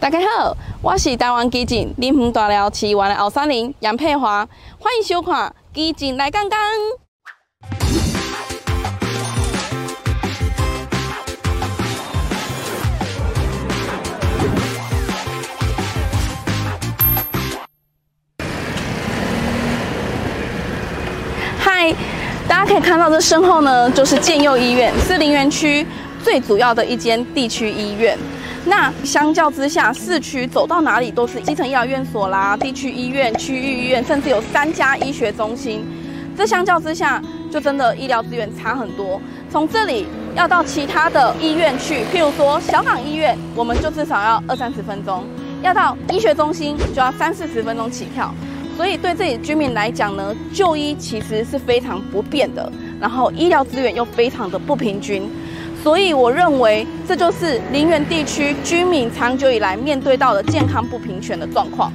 大家好，我是台湾基金林园大寮市议员的后山林杨佩华，欢迎收看《基金来讲讲》。嗨，大家可以看到这身后呢，就是健佑医院，是林园区最主要的一间地区医院。那相较之下，市区走到哪里都是基层医疗院所啦、地区医院、区域医院，甚至有三家医学中心。这相较之下，就真的医疗资源差很多。从这里要到其他的医院去，譬如说小港医院，我们就至少要二三十分钟；要到医学中心，就要三四十分钟起跳。所以对这里居民来讲呢，就医其实是非常不便的，然后医疗资源又非常的不平均。所以我认为，这就是林园地区居民长久以来面对到的健康不平权的状况。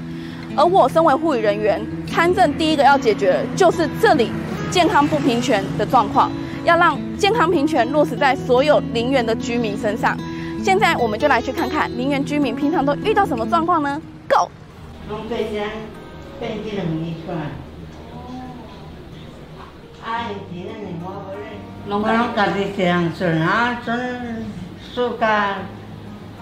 而我身为护理人员，参政第一个要解决的就是这里健康不平权的状况，要让健康平权落实在所有林园的居民身上。现在我们就来去看看林园居民平常都遇到什么状况呢？Go。拢我拢家己这样做啊，阵暑假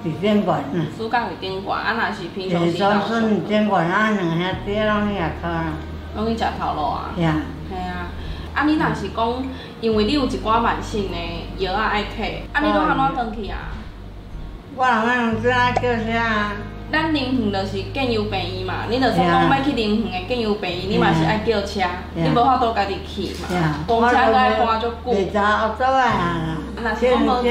二点半呐。暑假二点半，啊，若是平常时。下晡阵二点半啊，两兄弟拢去外口啦。拢去食头路啊。呀。系啊。啊，你若是讲，因为你有一寡慢性的药啊爱摕，啊，你拢安怎转去啊？我人咱这啊叫啥？咱林园就是健佑病院嘛，你就是讲要去林园的健佑病院，你嘛是爱叫车，你无法度家己去嘛。公车都爱赶足久。袂查后昼啊。啊，若是讲无坐客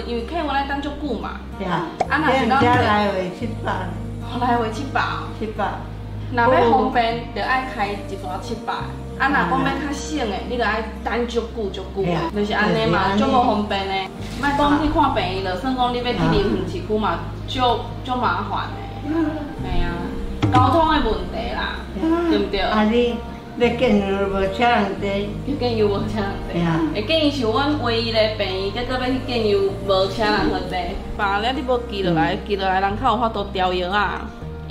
运，因为客运爱等足久嘛。啊，若是讲来回七百。来回七百。七百。若要方便，就爱开一段七百。啊，若讲要较省的，你着爱等足久足久，就是安尼嘛，足无方便的。莫讲去看病伊，就算讲你要去离远市区嘛。足足麻烦嘞，哎呀，交通的问题啦，对不对？啊，你要建有无车人坐？要建有无车人坐？会建议是阮唯一的病院，结果要去建有无车人好坐。爸咧，你无记落来，记落来人较有法度调药啊。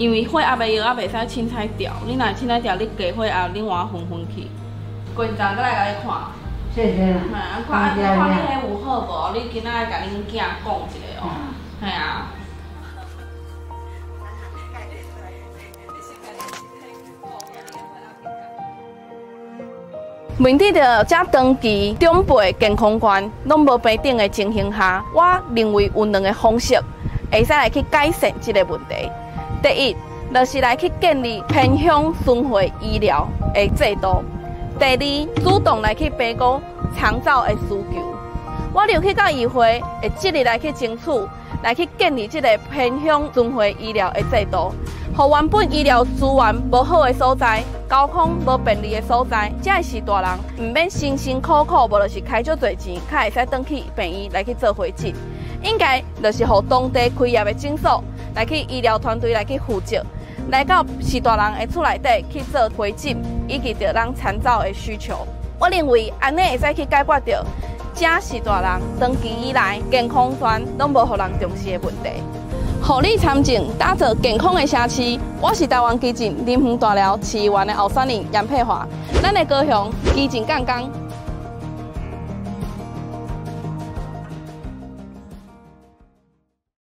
因为火压未药也，袂使凊彩调。你若凊彩调，你加火压，你换昏昏去。过阵再来甲你看。谢谢。啊，看，看你迄有好无？你今仔来甲恁囝讲一下哦。系啊。问题的这长期长辈健康观拢无平等的情形下，我认为有两个方式会使来去改善这个问题。第一，就是来去建立偏乡巡回医疗的制度；第二，主动来去评估长照的需求。我留去到议会，会积极来去争取，来去建立这个偏乡巡回医疗的制度。和原本医疗资源无好的所在、交通无便利的所在，这个是大人唔免辛辛苦苦，无就是开足多钱，才会使转去病院来去做回诊。应该就是和当地开业的诊所来去医疗团队来去负责，来到是大人的厝内底去做回诊，以及着人参照的需求。我认为安尼会使去解决掉，这是大人长期以来健康权拢无互人重视的问题。护理参政，打造健康的城市。我是台湾基进林园大寮市议员的后山人杨佩华，咱的高雄基进杠杠。